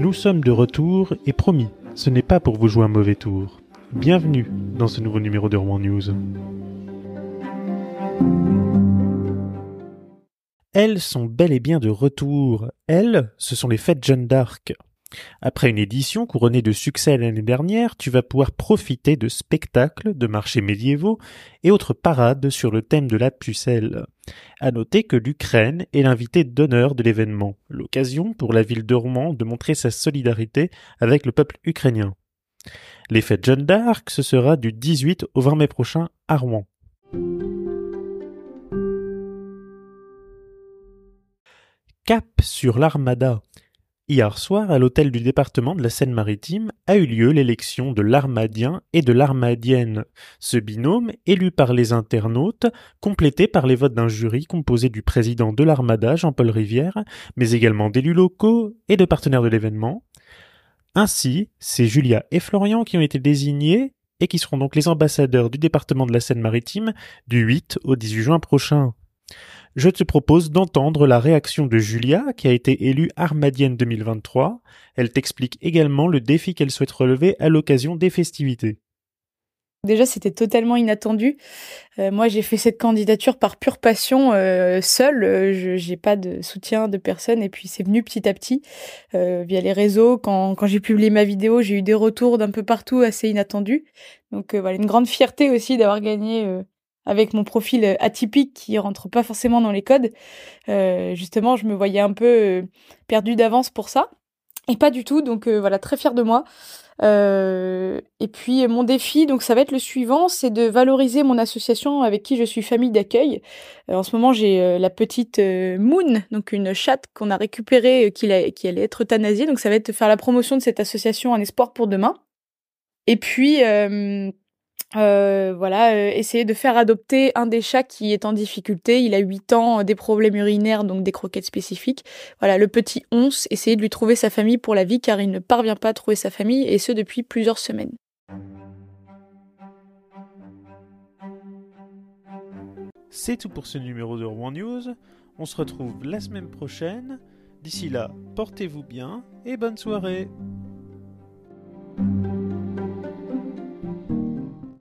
Nous sommes de retour et promis, ce n'est pas pour vous jouer un mauvais tour. Bienvenue dans ce nouveau numéro de Rouen News. Elles sont bel et bien de retour. Elles, ce sont les fêtes Jeanne d'Arc. Après une édition couronnée de succès l'année dernière, tu vas pouvoir profiter de spectacles, de marchés médiévaux et autres parades sur le thème de la pucelle. À noter que l'Ukraine est l'invité d'honneur de l'événement, l'occasion pour la ville de Rouen de montrer sa solidarité avec le peuple ukrainien. Les fêtes Jeanne d'Arc, ce sera du 18 au 20 mai prochain à Rouen. Cap sur l'Armada. Hier soir, à l'hôtel du département de la Seine-Maritime, a eu lieu l'élection de l'Armadien et de l'Armadienne. Ce binôme, élu par les internautes, complété par les votes d'un jury composé du président de l'Armada, Jean-Paul Rivière, mais également d'élus locaux et de partenaires de l'événement. Ainsi, c'est Julia et Florian qui ont été désignés et qui seront donc les ambassadeurs du département de la Seine-Maritime du 8 au 18 juin prochain je te propose d'entendre la réaction de Julia, qui a été élue Armadienne 2023. Elle t'explique également le défi qu'elle souhaite relever à l'occasion des festivités. Déjà, c'était totalement inattendu. Euh, moi, j'ai fait cette candidature par pure passion, euh, seule. Euh, je j'ai pas de soutien de personne. Et puis, c'est venu petit à petit via les réseaux. Quand, quand j'ai publié ma vidéo, j'ai eu des retours d'un peu partout assez inattendus. Donc, voilà, une grande fierté aussi d'avoir gagné avec mon profil euh, atypique qui rentre pas forcément dans les codes. Euh, justement, je me voyais un peu euh, perdue d'avance pour ça. Et pas du tout, donc voilà, très fière de moi. et puis mon défi, donc ça va être le suivant, c'est de valoriser mon association avec qui je suis famille d'accueil. en ce moment, j'ai la petite Moon, donc une chatte qu'on a récupérée, qui, qui allait être euthanasiée. Donc ça va être de faire la promotion de cette association Un espoir pour demain. Et puis euh, voilà, euh, essayer de faire adopter un des chats qui est en difficulté. Il a 8 ans, des problèmes urinaires, donc des croquettes spécifiques. Voilà, le petit once, essayer de lui trouver sa famille pour la vie car il ne parvient pas à trouver sa famille et ce depuis plusieurs semaines. C'est tout pour ce numéro de Rouen News. On se retrouve la semaine prochaine. D'ici là, portez-vous bien et bonne soirée.